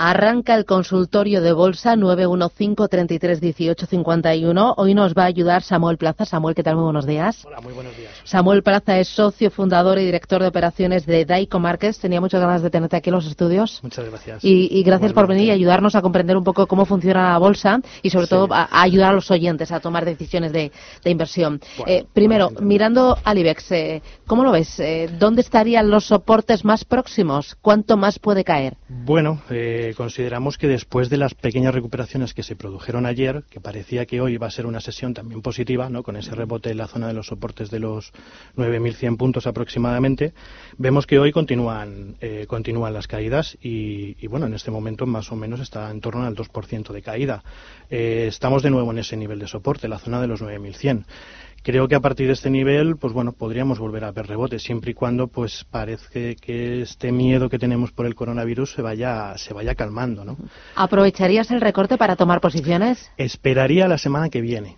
Arranca el consultorio de bolsa 915-3318-51. Hoy nos va a ayudar Samuel Plaza. Samuel, ¿qué tal? Muy buenos días. Hola, muy buenos días. Samuel Plaza es socio, fundador y director de operaciones de Daico Markets. Tenía muchas ganas de tenerte aquí en los estudios. Muchas gracias. Y, gracias por venir y ayudarnos a comprender un poco cómo funciona la bolsa y sobre todo a, ayudar a los oyentes a tomar decisiones de, inversión. Eh, primero, mirando al IBEX, eh, ¿cómo lo ves? Eh, ¿Dónde estarían los soportes más próximos? ¿Cuánto más puede caer? Bueno, eh, consideramos que después de las pequeñas recuperaciones que se produjeron ayer, que parecía que hoy iba a ser una sesión también positiva, ¿no? con ese rebote en la zona de los soportes de los 9.100 puntos aproximadamente, vemos que hoy continúan, eh, continúan las caídas y, bueno, en este momento más o menos está en torno al 2% de caída. Eh, estamos de nuevo en ese nivel de soporte, la zona de los 9.100. Creo que a partir de este nivel, pues bueno, podríamos volver a ver rebotes, siempre y cuando pues parece que este miedo que tenemos por el coronavirus se vaya, se vaya calmando, ¿no? ¿Aprovecharías el recorte para tomar posiciones? Esperaría la semana que viene.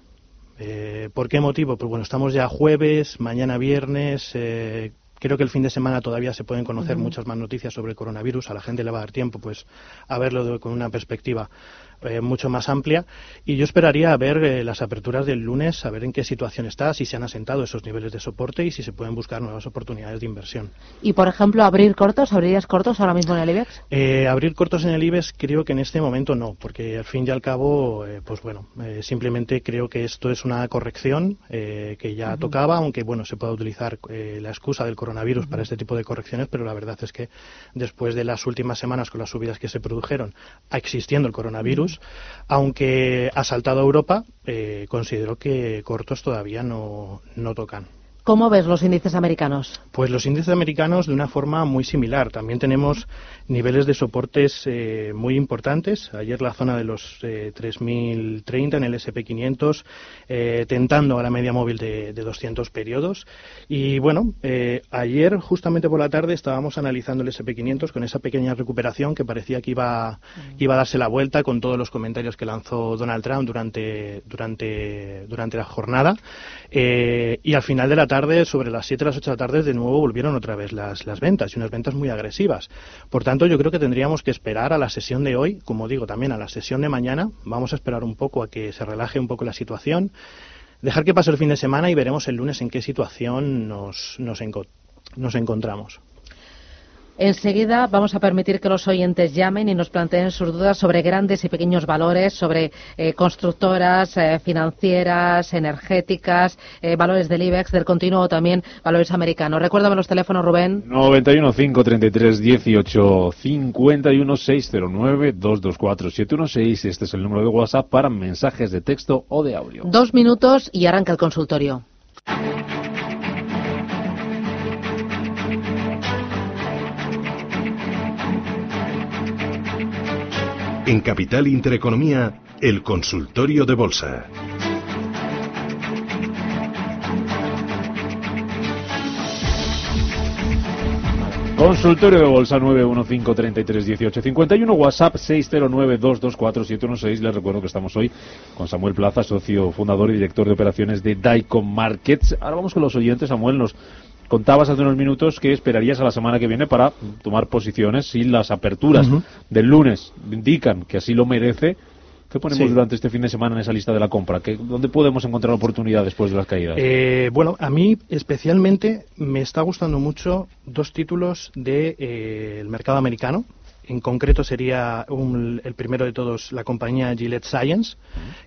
Eh, ¿Por qué motivo? Pues bueno, estamos ya jueves, mañana viernes, eh, Creo que el fin de semana todavía se pueden conocer muchas más noticias sobre el coronavirus. A la gente le va a dar tiempo pues a verlo con una perspectiva eh, mucho más amplia. Y yo esperaría a ver eh, las aperturas del lunes, a ver en qué situación está, si se han asentado esos niveles de soporte y si se pueden buscar nuevas oportunidades de inversión. Y, por ejemplo, abrir cortos, ¿abrirías cortos ahora mismo en el IBEX? Eh, abrir cortos en el IBEX creo que en este momento no, porque al fin y al cabo, pues bueno, simplemente creo que esto es una corrección que ya tocaba, aunque bueno, se pueda utilizar la excusa del coronavirus coronavirus para este tipo de correcciones, pero la verdad es que después de las últimas semanas con las subidas que se produjeron, existiendo el coronavirus, aunque ha saltado a Europa, eh, considero que cortos todavía no, no tocan. ¿Cómo ves los índices americanos? Pues los índices americanos de una forma muy similar. También tenemos niveles de soportes eh, muy importantes. Ayer la zona de los eh, 3.030 en el SP500, eh, tentando a la media móvil de, 200 periodos. Y bueno, eh, ayer justamente por la tarde estábamos analizando el SP500 con esa pequeña recuperación que parecía que iba, iba a darse la vuelta con todos los comentarios que lanzó Donald Trump durante, durante, durante la jornada. y al final de la tarde, sobre las 7 las 8 de la tarde, de nuevo volvieron otra vez las, las ventas y unas ventas muy agresivas. Por tanto, yo creo que tendríamos que esperar a la sesión de hoy, como digo, también a la sesión de mañana. Vamos a esperar un poco a que se relaje un poco la situación, dejar que pase el fin de semana y veremos el lunes en qué situación nos, nos, nos encontramos. Enseguida vamos a permitir que los oyentes llamen y nos planteen sus dudas sobre grandes y pequeños valores, sobre eh, constructoras, eh, financieras, energéticas, eh, valores del IBEX, del continuo también valores americanos. Recuérdame los teléfonos, Rubén. 91 533 18 51 609 224 716. Este es el número de WhatsApp para mensajes de texto o de audio. Dos minutos y arranca el consultorio. En Capital Intereconomía, el consultorio de bolsa. Consultorio de Bolsa 915331851, WhatsApp 609224716. Les recuerdo que estamos hoy con Samuel Plaza, socio fundador y director de operaciones de Daicom Markets. Ahora vamos con los oyentes. Samuel, nos contabas hace unos minutos que esperarías a la semana que viene para tomar posiciones si las aperturas del lunes indican que así lo merece. ¿Qué ponemos durante este fin de semana en esa lista de la compra? ¿Dónde podemos encontrar oportunidad después de las caídas? Eh, bueno, a mí especialmente me está gustando mucho dos títulos del de, eh, mercado americano en concreto sería el primero de todos la compañía Gillette Science.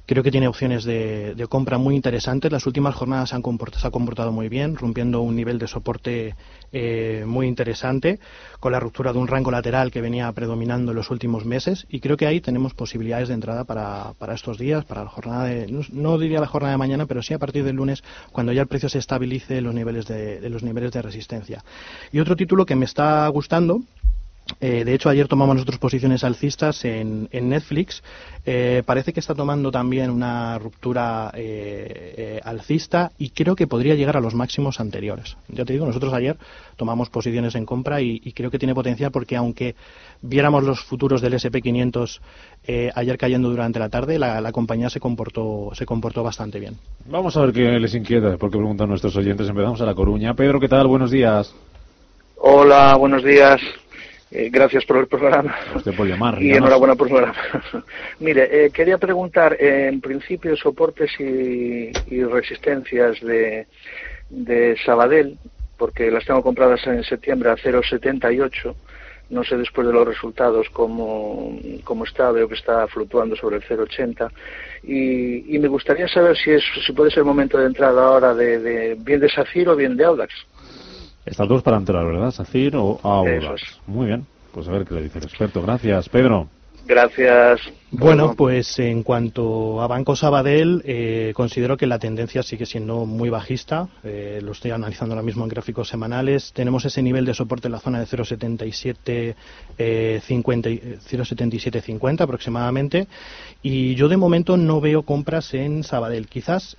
Creo que tiene opciones de, compra muy interesantes. Las últimas jornadas se, han comportado, se ha comportado muy bien, rompiendo un nivel de soporte eh, muy interesante, con la ruptura de un rango lateral que venía predominando en los últimos meses. Y creo que ahí tenemos posibilidades de entrada para, estos días, para la jornada de, no, diría la jornada de mañana, pero sí a partir del lunes, cuando ya el precio se estabilice los niveles de los niveles de resistencia. Y otro título que me está gustando eh, de hecho, ayer tomamos nosotros posiciones alcistas en, Netflix. Eh, parece que está tomando también una ruptura eh, alcista y creo que podría llegar a los máximos anteriores. Ya te digo, nosotros ayer tomamos posiciones en compra y, creo que tiene potencial porque aunque viéramos los futuros del SP500 ayer cayendo durante la tarde, la, la, compañía se comportó, se comportó bastante bien. Vamos a ver qué les inquieta, porque preguntan nuestros oyentes. Empezamos a La Coruña. Pedro, ¿qué tal? Buenos días. Hola, buenos días. Eh, gracias por el programa. Usted por llamar. Y enhorabuena por el programa. Mire, eh, quería preguntar, en principio, soportes y, resistencias de, de Sabadell, porque las tengo compradas en septiembre a 0,78 no sé después de los resultados cómo, cómo está, veo que está fluctuando sobre el 0,80 y, y, me gustaría saber si, es, si puede ser momento de entrada ahora de, bien de SACIR o bien de Audax. Estas dos para entrar, ¿verdad? SACIR o Audax. Muy bien, pues a ver qué le dice el experto. Gracias, Pedro. Gracias. Bueno, pues en cuanto a Banco Sabadell, eh, considero que la tendencia sigue siendo muy bajista. Eh, lo estoy analizando ahora mismo en gráficos semanales. Tenemos ese nivel de soporte en la zona de 0,7750 eh, 0,7750 aproximadamente. Y yo de momento no veo compras en Sabadell. Quizás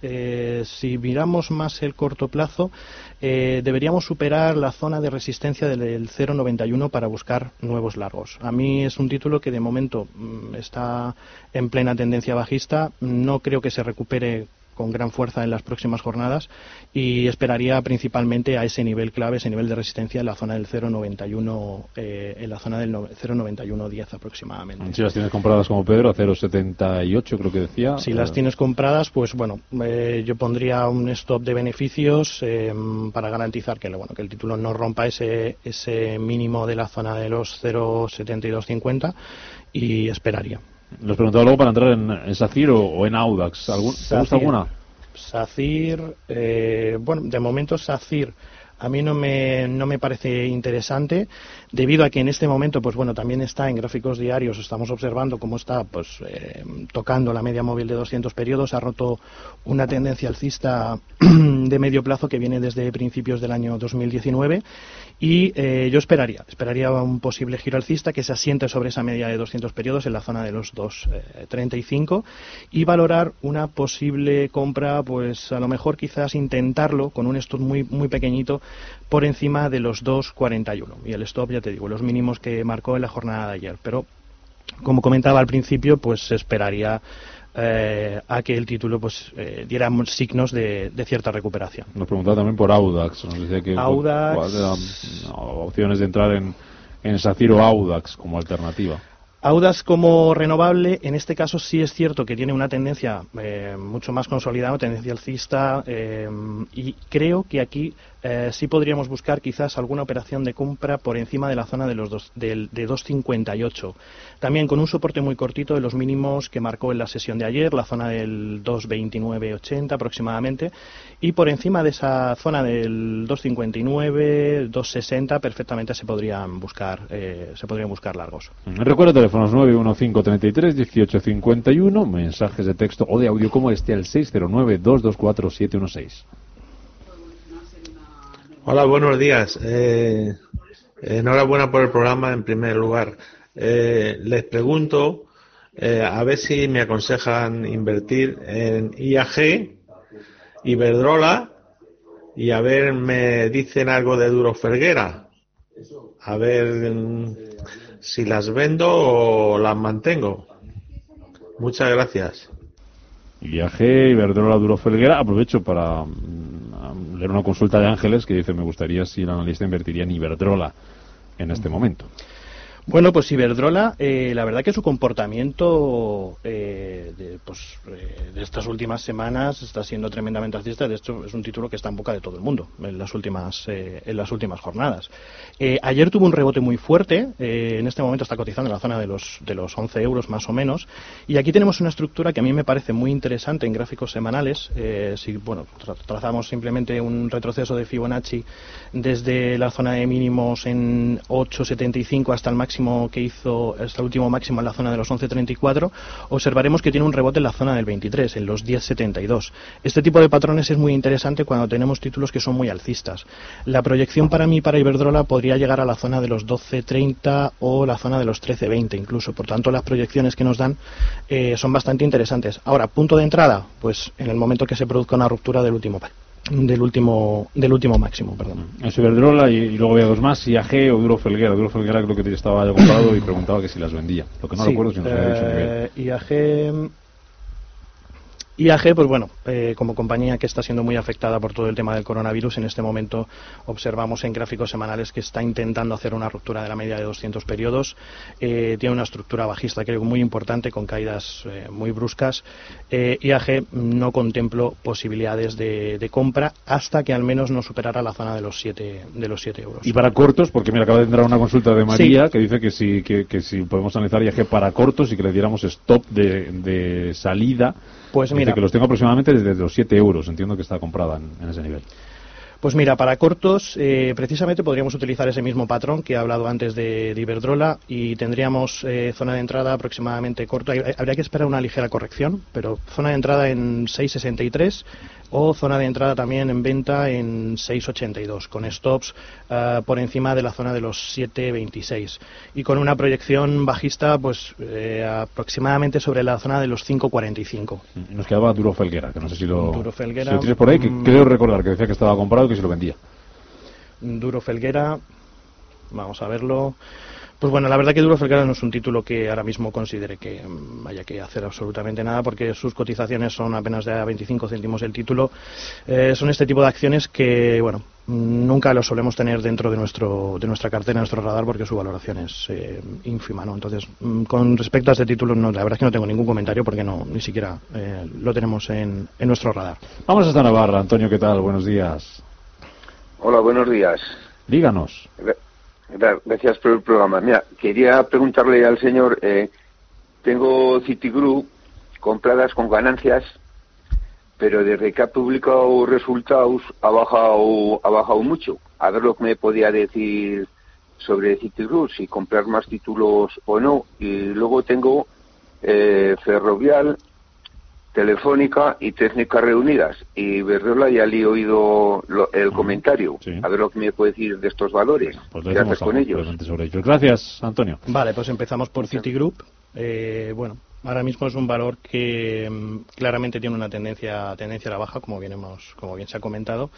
si miramos más el corto plazo, deberíamos superar la zona de resistencia del 0,91 para buscar nuevos largos. A mí es un título que de momento mm, en plena tendencia bajista. No creo que se recupere con gran fuerza en las próximas jornadas y esperaría principalmente a ese nivel clave, ese nivel de resistencia en la zona del 0,91 eh, en la zona del 0,9110 aproximadamente. Si las tienes compradas como Pedro a 0,78 creo que decía. Si las eh, tienes compradas, pues bueno, eh, yo pondría un stop de beneficios para garantizar que bueno que el título no rompa ese ese mínimo de la zona de los 0,7250 y esperaría. Los preguntaba luego para entrar en, SACIR o, en Audax. ¿Algún, ¿Te gusta alguna? SACIR, eh, bueno, de momento SACIR a mí no me, no me parece interesante debido a que en este momento pues bueno también está en gráficos diarios estamos observando cómo está pues eh, tocando la media móvil de 200 periodos ha roto una tendencia alcista de medio plazo que viene desde principios del año 2019 y eh, yo esperaría, esperaría un posible giro alcista que se asiente sobre esa media de 200 periodos en la zona de los 2.35 eh, y valorar una posible compra, pues a lo mejor quizás intentarlo con un stop muy, muy pequeñito por encima de los 2.41. Y el stop, ya te digo, los mínimos que marcó en la jornada de ayer. Pero, como comentaba al principio, pues esperaría eh, a que el título pues eh, diera signos de, cierta recuperación. Nos preguntaba también por Audax, nos decía que Audax... opciones de entrar en, en SACIR o Audax como alternativa. Audax como renovable, en este caso sí es cierto que tiene una tendencia eh, mucho más consolidada, tendencia alcista, eh, y creo que aquí eh, sí podríamos buscar quizás alguna operación de compra por encima de la zona de los dos, de 2.58. También con un soporte muy cortito de los mínimos que marcó en la sesión de ayer, la zona del 2.29.80 aproximadamente, y por encima de esa zona del 2.59, 2.60 perfectamente se podrían buscar, se podrían buscar largos. Recuerdo teléfonos 91533 1851, mensajes de texto o de audio como este al 609 224 716. Hola, buenos días. Eh, enhorabuena por el programa en primer lugar. Eh, les pregunto eh, a ver si me aconsejan invertir en IAG, Iberdrola y a ver me dicen algo de Duro Ferguera. A ver si las vendo o las mantengo. Muchas gracias. Viaje Iberdrola Duro Felguera. Aprovecho para mm, leer una consulta de Ángeles que dice: Me gustaría si el analista invertiría en Iberdrola en este momento. Bueno, pues Iberdrola, eh, la verdad que su comportamiento eh, de, pues, eh, de, estas últimas semanas está siendo tremendamente alcista. De hecho, es un título que está en boca de todo el mundo en las últimas, en las últimas jornadas. ayer tuvo un rebote muy fuerte. en este momento está cotizando en la zona de los, de los 11 euros más o menos. Y aquí tenemos una estructura que a mí me parece muy interesante en gráficos semanales. si bueno, trazamos simplemente un retroceso de Fibonacci desde la zona de mínimos en 8,75 hasta el máximo que hizo, el último máximo en la zona de los 11.34, observaremos que tiene un rebote en la zona del 23, en los 10.72. Este tipo de patrones es muy interesante cuando tenemos títulos que son muy alcistas. La proyección para mí, para Iberdrola, podría llegar a la zona de los 12.30 o la zona de los 13.20 incluso. Por tanto, las proyecciones que nos dan eh, son bastante interesantes. Ahora, punto de entrada, pues en el momento que se produzca una ruptura del último del último del último máximo, perdón. Es Iberdrola y, luego había dos más, IAG o Duro Felguera. Duro Felguera creo que estaba comprado y preguntaba que si las vendía. Lo que no recuerdo si nos había dicho IAG IAG, pues bueno, eh, como compañía que está siendo muy afectada por todo el tema del coronavirus, en este momento observamos en gráficos semanales que está intentando hacer una ruptura de la media de 200 periodos. Eh, tiene una estructura bajista, creo, muy importante, con caídas eh, muy bruscas. IAG no contemplo posibilidades de, compra hasta que al menos no superara la zona de los 7 de los siete euros. Y para cortos, porque mira, acaba de entrar una consulta de María que dice que si, que, si podemos analizar IAG para cortos y que le diéramos stop de, de salida pues mira. que los tengo aproximadamente desde los 7 euros. Entiendo que está comprada en, ese nivel. Pues mira, para cortos, eh, precisamente podríamos utilizar ese mismo patrón que he hablado antes de, Iberdrola y tendríamos eh, zona de entrada aproximadamente corta. Habría que esperar una ligera corrección, pero zona de entrada en 6,63 o zona de entrada también en venta en 6,82, con stops uh, por encima de la zona de los 7,26 y con una proyección bajista pues eh, aproximadamente sobre la zona de los 5,45. Nos quedaba Duro Felguera, que no sé si lo, Duro Felguera, si lo tienes por ahí, que mm, creo recordar que decía que estaba comprado y que se lo vendía. Duro Felguera, vamos a verlo. Pues bueno, la verdad que Duro Felguera no es un título que ahora mismo considere que mm, haya que hacer absolutamente nada porque sus cotizaciones son apenas de 25 céntimos el título. Eh, son este tipo de acciones que, bueno, nunca lo solemos tener dentro de nuestro de nuestra cartera, nuestro radar, porque su valoración es eh, ínfima, ¿no? Entonces, mm, con respecto a este título, no, la verdad es que no tengo ningún comentario porque no ni siquiera eh, lo tenemos en, en nuestro radar. Vamos hasta Navarra. Antonio, ¿qué tal? Buenos días. Hola, buenos días. Díganos. Gracias por el programa. Mira, quería preguntarle al señor, eh, tengo Citigroup compradas con ganancias, pero desde que ha publicado resultados ha bajado, ha bajado mucho. A ver lo que me podía decir sobre Citigroup, si comprar más títulos o no. Y luego tengo eh, Ferrovial Telefónica y Técnicas Reunidas. Y Verdola ya le he oído el comentario. A ver lo que me puede decir de estos valores. Pues Gracias con ellos. Gracias, Antonio. Vale, pues empezamos por Citigroup. Eh, bueno, ahora mismo es un valor que mm, claramente tiene una tendencia, tendencia a la baja, como bien, hemos, como bien se ha comentado,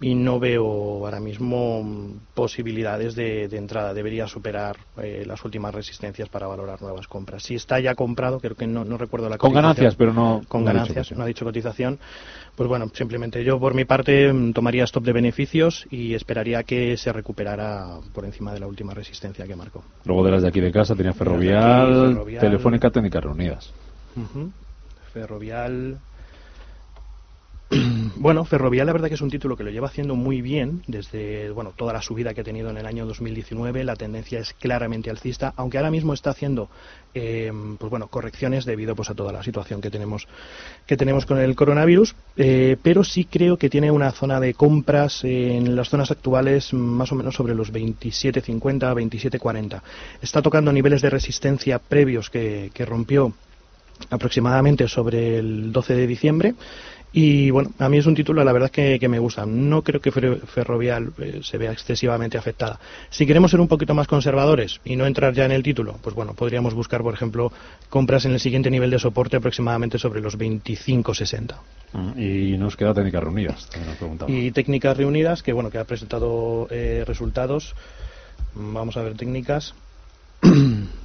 y no veo ahora mismo mm, posibilidades de, entrada. Debería superar eh, las últimas resistencias para valorar nuevas compras. Si está ya comprado, creo que no, no recuerdo la Con ganancias, pero no. Con ganancias, no ha dicho cotización. Pues bueno, simplemente yo por mi parte mm, tomaría stop de beneficios y esperaría que se recuperara por encima de la última resistencia que marcó. Luego de las de aquí de casa tenía Ferrovial, Telefónica, Técnicas Reunidas. Ferrovial, bueno, Ferrovial la verdad que es un título que lo lleva haciendo muy bien desde bueno toda la subida que ha tenido en el año 2019. La tendencia es claramente alcista, aunque ahora mismo está haciendo eh, pues bueno correcciones debido pues a toda la situación que tenemos que tenemos con el coronavirus. Eh, pero sí creo que tiene una zona de compras en las zonas actuales más o menos sobre los 27.50, 27.40. Está tocando niveles de resistencia previos que, que rompió aproximadamente sobre el 12 de diciembre y bueno, a mí es un título, la verdad que, que me gusta. No creo que Ferrovial eh, se vea excesivamente afectada. Si queremos ser un poquito más conservadores y no entrar ya en el título, pues bueno, podríamos buscar, por ejemplo, compras en el siguiente nivel de soporte aproximadamente sobre los 25-60. Mm, y nos queda técnicas reunidas, Y técnicas reunidas, que bueno, que ha presentado eh, resultados. Vamos a ver técnicas.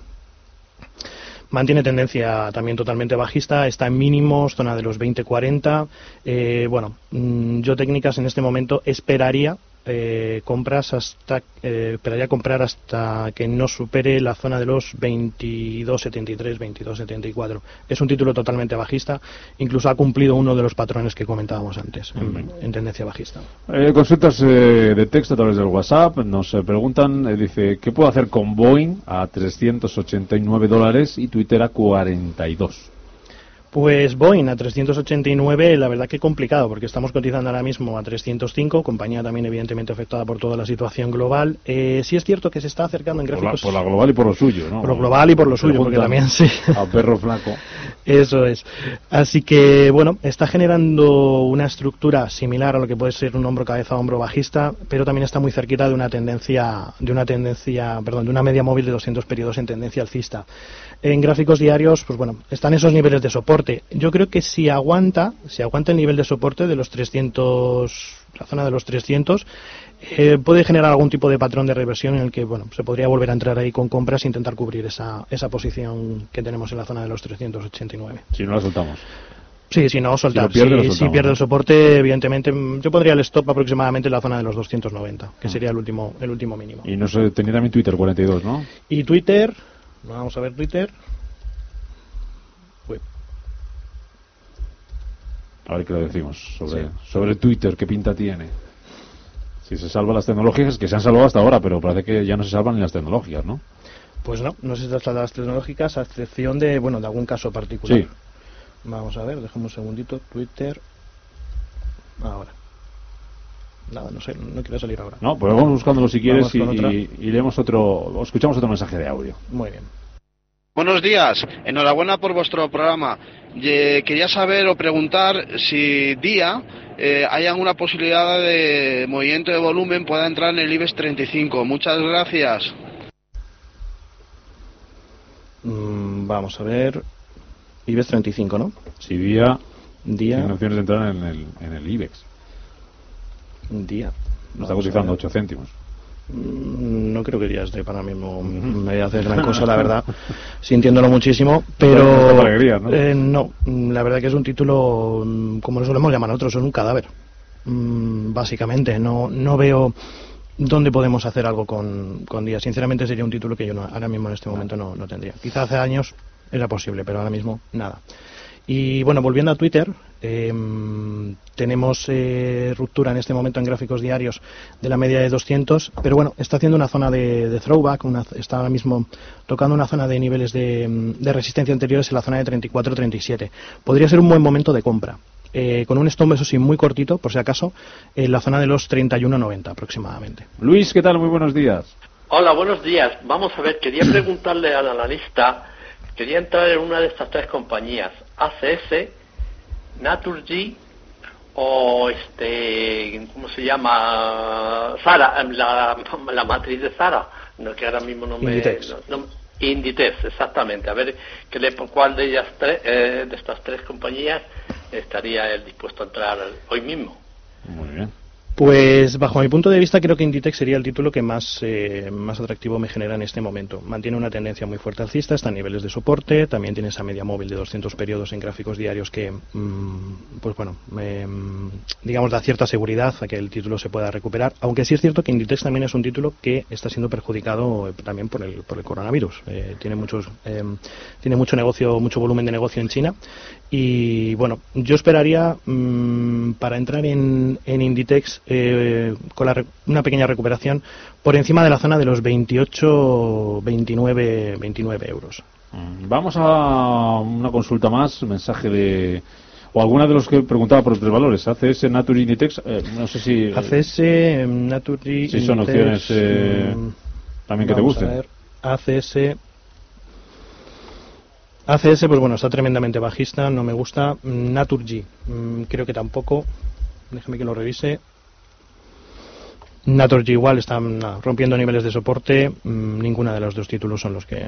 mantiene tendencia también totalmente bajista, está en mínimos, zona de los 20-40. Eh, bueno, mm, yo técnicas en este momento esperaría eh, compras hasta eh, esperaría comprar hasta que no supere la zona de los 22.73, 22.74. Es un título totalmente bajista, incluso ha cumplido uno de los patrones que comentábamos antes, en, tendencia bajista. Eh, consultas eh, de texto a través del WhatsApp, nos preguntan, dice, ¿qué puedo hacer con Boeing a 389 dólares y Twitter a 42? Pues Boeing a 389, la verdad que complicado, porque estamos cotizando ahora mismo a 305, compañía también evidentemente afectada por toda la situación global. Eh, sí es cierto que se está acercando en gráficos... Por la, global y por lo suyo, ¿no? Por lo global y por lo suyo, porque también sí. A perro flaco. Eso es. Así que, bueno, está generando una estructura similar a lo que puede ser un hombro cabeza hombro bajista, pero también está muy cerquita de una tendencia, de una tendencia, perdón, de una media móvil de 200 periodos en tendencia alcista. En gráficos diarios, pues bueno, están esos niveles de soporte. Yo creo que si aguanta, si aguanta el nivel de soporte de los 300, la zona de los 300, eh, puede generar algún tipo de patrón de reversión en el que bueno se podría volver a entrar ahí con compras e intentar cubrir esa, esa posición que tenemos en la zona de los 389. Si no la soltamos. Sí, si no, soltar. Si pierde, si, pierde el soporte, evidentemente, mm, yo pondría el stop aproximadamente en la zona de los 290, que Mm. sería el último, el último mínimo. Y no sé, tenía también Twitter 42, ¿no? Y Twitter, vamos a ver Twitter. A ver qué le decimos sobre, Sí. sobre Twitter, qué pinta tiene. Si se salvan las tecnológicas, que se han salvado hasta ahora, pero parece que ya no se salvan ni las tecnológicas, ¿no? Pues no, no se trata de las tecnológicas, a excepción de, bueno, de algún caso particular. Sí. Vamos a ver, déjame un segundito. Twitter. Ahora. Nada, no sé, no quiero salir ahora. No, pues vamos buscándolo si quieres y, leemos otro, escuchamos otro mensaje de audio. Muy bien. Buenos días, enhorabuena por vuestro programa. Quería saber o preguntar si día eh, hay alguna posibilidad de movimiento de volumen pueda entrar en el IBEX 35. Muchas gracias. Mm, vamos a ver. IBEX 35, ¿no? Si día Día. tiene opciones de entrar en el, en el IBEX. Día. Nos está cotizando ver. 8 céntimos. Mm, No creo que ya esté para mismo me hacer gran cosa, la verdad, sintiéndolo muchísimo, pero No eh, no, mm, la verdad que es un título, mm, como lo solemos llamar nosotros, es un cadáver, Mm, básicamente, no, no veo dónde podemos hacer algo con, con Díaz. Sinceramente sería un título que yo no- ahora mismo en este momento no, no tendría. Quizá hace años era posible, pero ahora mismo nada. Y bueno, volviendo a Twitter, em, tenemos eh, ruptura en este momento en gráficos diarios de la media de 200, pero bueno, está haciendo una zona de, de throwback, una- está ahora mismo tocando una zona de niveles de, em, de resistencia anteriores en la zona de 34-37. Podría ser un buen momento de compra. eh, con un stop, eso sí, muy cortito, por si acaso, en la zona de los 31-90 aproximadamente. Luis, ¿qué tal? Muy buenos días. Hola, buenos días. Vamos a ver, quería preguntarle al analista, quería entrar en una de estas tres compañías, ACS, Naturgy o este, ¿cómo se llama? Zara, la, la matriz de Zara, no, que ahora mismo no me... Inditex. no- no- Inditex, exactamente. A ver, ¿qué le, cuál de ellas tres, eh, de estas tres compañías estaría él dispuesto a entrar hoy mismo? Muy bien. Pues bajo mi punto de vista creo que Inditex sería el título que más, eh, más atractivo me genera en este momento. Mantiene una tendencia muy fuerte alcista, está a niveles de soporte, también tiene esa media móvil de 200 periodos en gráficos diarios que, mm, pues bueno, mm, digamos da cierta seguridad a que el título se pueda recuperar, aunque sí es cierto que Inditex también es un título que está siendo perjudicado eh, también por el, por el coronavirus. Eh, tiene muchos, eh, tiene mucho negocio, mucho volumen de negocio en China y bueno, yo esperaría mm, para entrar en, en Inditex eh, con la una pequeña recuperación por encima de la zona de los 28, 29, 29 euros. Mm, Vamos a una consulta más, mensaje de... O alguna de los que preguntaba por los tres valores, ACS, Natur y Inditex, eh, no sé si... ACS, em, Naturgy, Si son Inditex, opciones eh, mm, también que te a gusten. ver, ACS. ACS, pues bueno, está tremendamente bajista, no me gusta. Mm, Naturgy, mm, creo que tampoco. Déjame que lo revise. Naturgy igual están nada, rompiendo niveles de soporte. Mm, ninguna de los dos títulos son los que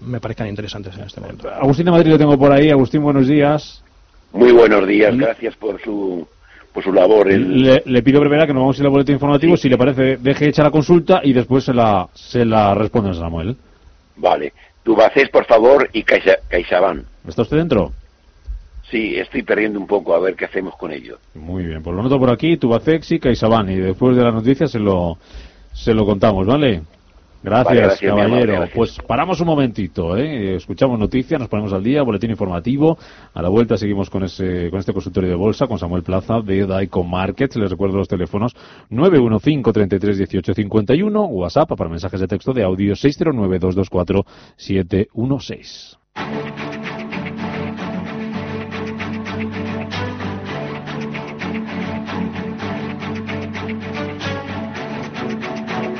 me parezcan interesantes en este momento. Agustín de Madrid lo tengo por ahí. Agustín, buenos días. Muy buenos días, gracias por su, por su labor. El- Le, le pido brevedad que nos vamos a ir al boletín informativo. Si le parece, deje hecha la consulta y después se la, se la responde a Samuel. Vale. Tubacés, por favor, y Caixa- CaixaBank. ¿Está usted dentro? Sí, estoy perdiendo un poco, a ver qué hacemos con ello. Muy bien, pues lo noto por aquí, Tubacex y CaixaBank. Y después de las noticias se lo, se lo contamos, ¿vale? Gracias, Vale, caballero. gracias. Pues paramos un momentito, ¿eh? Escuchamos noticias, nos ponemos al día, boletín informativo. A la vuelta seguimos con ese, con este consultorio de bolsa, con Samuel Plaza de Daico Markets. Les recuerdo los teléfonos 915 33 18 51, WhatsApp para mensajes de texto de audio 609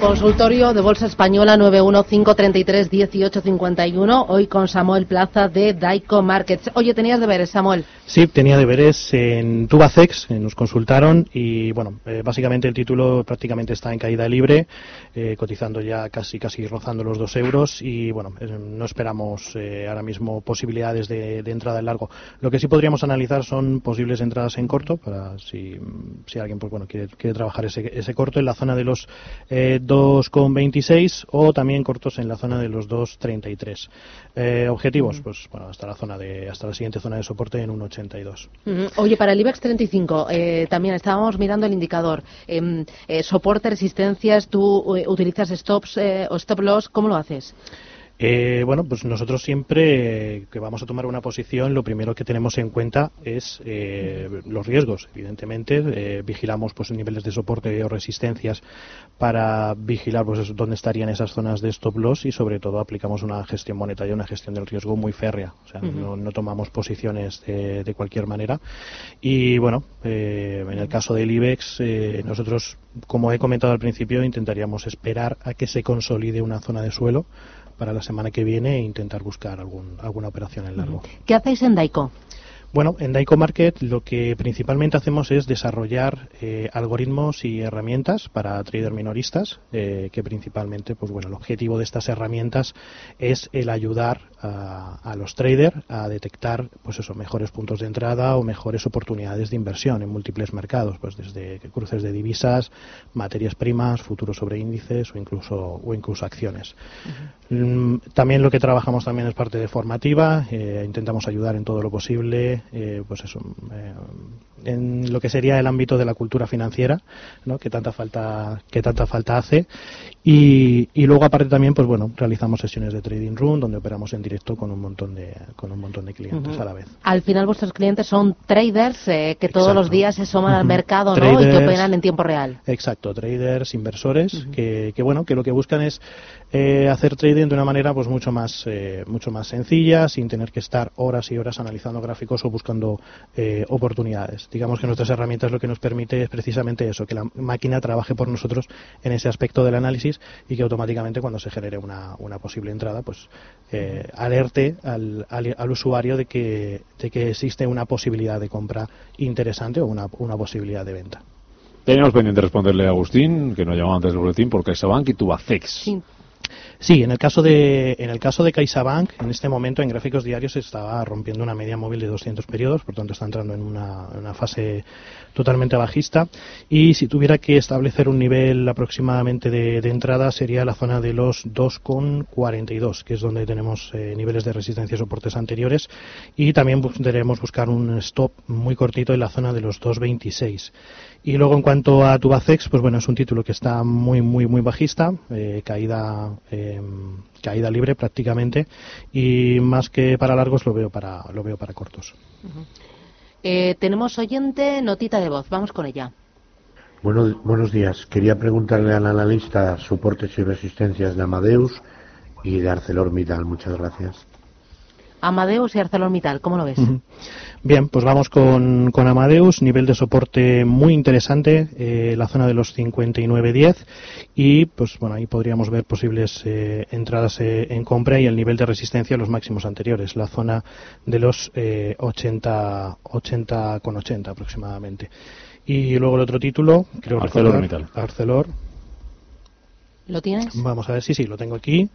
Consultorio de Bolsa Española 915331851, hoy con Samuel Plaza de Daico Markets. Oye, tenías deberes, Samuel. Sí, tenía deberes en Tubacex, nos consultaron y bueno, eh, básicamente el título prácticamente está en caída libre, eh, cotizando ya casi casi rozando los dos euros y bueno, eh, no esperamos ahora mismo posibilidades de, entrada en largo. Lo que sí podríamos analizar son posibles entradas en corto para si, si alguien pues bueno quiere, quiere trabajar ese, ese corto en la zona de los 2,26 o también cortos en la zona de los 2,33. Eh, objetivos, pues bueno, hasta la zona de hasta la siguiente zona de soporte en 1,82. Oye, para el IBEX 35 eh, también estábamos mirando el indicador. Em, eh, soporte, resistencias, tú eh, utilizas stops o stop loss, ¿cómo lo haces? Eh, bueno, pues nosotros siempre que vamos a tomar una posición, lo primero que tenemos en cuenta es eh, los riesgos. Evidentemente, eh, vigilamos pues niveles de soporte o resistencias para vigilar pues dónde estarían esas zonas de stop loss y sobre todo aplicamos una gestión monetaria, una gestión del riesgo muy férrea. O sea, no, tomamos posiciones de, de, cualquier manera. Y bueno, en el caso del IBEX, nosotros, como he comentado al principio, intentaríamos esperar a que se consolide una zona de suelo para la semana que viene e intentar buscar algún, alguna operación en largo. ¿Qué hacéis en Daico? Bueno, en Daico Market lo que principalmente hacemos es desarrollar eh, algoritmos y herramientas para traders minoristas, eh, que principalmente, pues bueno, el objetivo de estas herramientas es el ayudar a, los traders a detectar, pues eso, mejores puntos de entrada o mejores oportunidades de inversión en múltiples mercados, pues desde cruces de divisas, materias primas, futuros sobre índices o incluso o incluso acciones. Mm, también lo que trabajamos también es parte de formativa, eh, intentamos ayudar en todo lo posible eh, pues eso, eh, en lo que sería el ámbito de la cultura financiera, ¿no? que tanta falta que tanta falta hace y, y, luego aparte también pues bueno realizamos sesiones de trading room donde operamos en directo con un montón de con un montón de clientes a la vez. Al final vuestros clientes son traders eh, que todos los días se suman al mercado ¿no? y que operan en tiempo real. Exacto, traders, inversores que, que, bueno que lo que buscan es eh, hacer trading de una manera pues mucho más eh, mucho más sencilla sin tener que estar horas y horas analizando gráficos o buscando oportunidades digamos que nuestras herramientas lo que nos permite es precisamente eso, que la máquina trabaje por nosotros en ese aspecto del análisis y que automáticamente cuando se genere una, una posible entrada, pues eh, alerte al, al, usuario de que, de que existe una posibilidad de compra interesante o una, una posibilidad de venta. Tenemos pendiente responderle a Agustín, que nos llamó antes del boletín, por CaixaBank y Tubacex. Sí. Sí, en el caso de en el caso de CaixaBank, en este momento en gráficos diarios se estaba rompiendo una media móvil de 200 periodos, por tanto está entrando en una, fase totalmente bajista. Y si tuviera que establecer un nivel aproximadamente de, entrada sería la zona de los 2,42, que es donde tenemos eh, niveles de resistencia y soportes anteriores. Y también debemos buscar un stop muy cortito en la zona de los 2,26. Y luego en cuanto a Tubacex, pues bueno, es un título que está muy, muy, muy bajista, eh, caída, eh, caída libre prácticamente, y más que para largos lo veo para, lo veo para cortos. Eh, tenemos oyente, notita de voz, vamos con ella. Bueno, buenos días. Quería preguntarle al analista soportes y resistencias de Amadeus y de ArcelorMittal. Muchas gracias. Amadeus y ArcelorMittal, ¿cómo lo ves? Bien, pues vamos con, con, Amadeus, nivel de soporte muy interesante, eh, la zona de los 59.10 y pues bueno, ahí podríamos ver posibles eh, entradas eh, en compra y el nivel de resistencia a los máximos anteriores, la zona de los 80, 80 con 80 aproximadamente. Y luego el otro título, creo ArcelorMittal. Arcelor. ¿Lo tienes? Vamos a ver, sí, sí, lo tengo aquí.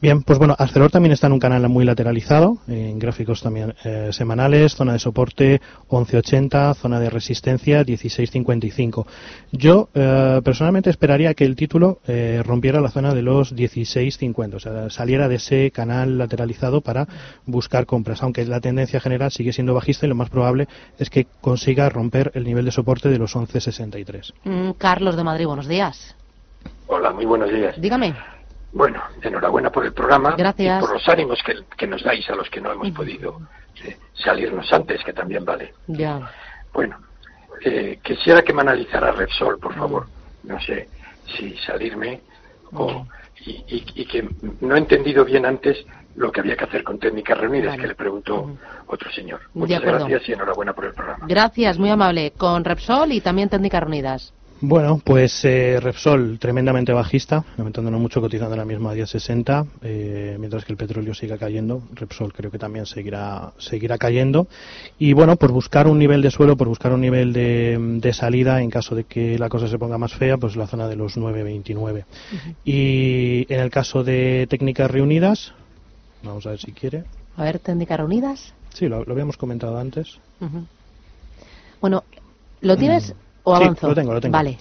Bien, pues bueno, Arcelor también está en un canal muy lateralizado, en gráficos también eh, semanales, zona de soporte 11.80, zona de resistencia 16.55. Yo eh, personalmente esperaría que el título eh, rompiera la zona de los 16.50, o sea, saliera de ese canal lateralizado para buscar compras, aunque la tendencia general sigue siendo bajista y lo más probable es que consiga romper el nivel de soporte de los 11.63. Mm, Carlos de Madrid, buenos días. Hola, muy buenos días. Dígame. Bueno, enhorabuena por el programa Gracias. y por los ánimos que, nos dais a los que no hemos podido eh, salirnos antes, que también vale. Ya. Bueno, eh, quisiera que me analizara Repsol, por favor. No sé si salirme o, y, que no he entendido bien antes lo que había que hacer con técnicas reunidas, que le preguntó otro señor. Muchas gracias y enhorabuena por el programa. Gracias, muy amable. Con Repsol y también técnicas reunidas. Bueno, pues eh, Repsol tremendamente bajista, aumentándonos mucho, cotizando ahora mismo a 10.60, eh, mientras que el petróleo siga cayendo. Repsol creo que también seguirá seguirá cayendo. Y bueno, por buscar un nivel de suelo, por buscar un nivel de, de salida, en caso de que la cosa se ponga más fea, pues la zona de los 9.29. Y en el caso de técnicas reunidas, vamos a ver si quiere. A ver, técnicas reunidas. Sí, lo, lo habíamos comentado antes. Bueno, ¿lo tienes o Sí, avanzo? lo tengo, lo tengo. Vale.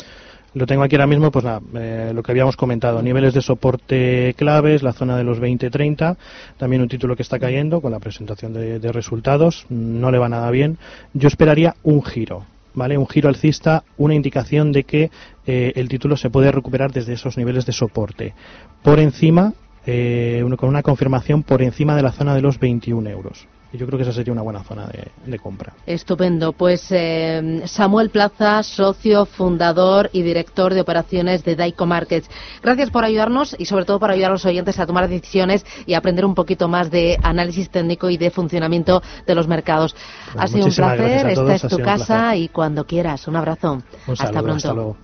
Lo tengo aquí ahora mismo, pues nada, eh, lo que habíamos comentado, niveles de soporte claves, la zona de los 20-30, también un título que está cayendo con la presentación de, de resultados, no le va nada bien. Yo esperaría un giro, ¿vale? Un giro alcista, una indicación de que eh, el título se puede recuperar desde esos niveles de soporte. Por encima, eh, uno- con una confirmación por encima de la zona de los 21 euros. Y yo creo que esa sería una buena zona de, de compra. Estupendo. Pues eh, Samuel Plaza, socio, fundador y director de operaciones de Daico Markets. Gracias por ayudarnos y sobre todo por ayudar a los oyentes a tomar decisiones y aprender un poquito más de análisis técnico y de funcionamiento de los mercados. Pues ha sido un placer. Esta es tu casa y cuando quieras. Un abrazo. Un hasta pronto. hasta luego.